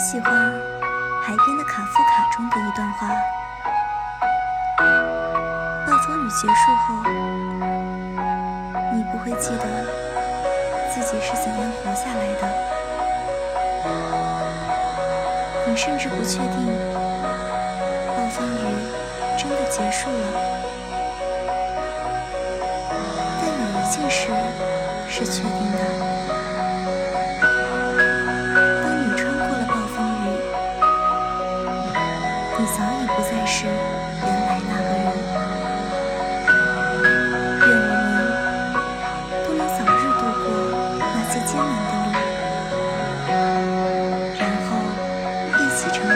喜欢海边的卡夫卡中的一段话：暴风雨结束后，你不会记得自己是怎样活下来的，你甚至不确定暴风雨真的结束了。但有一件事是确定的。你早已不再是原来那个人。愿我们都能早日度过那些艰难的路然后一起成为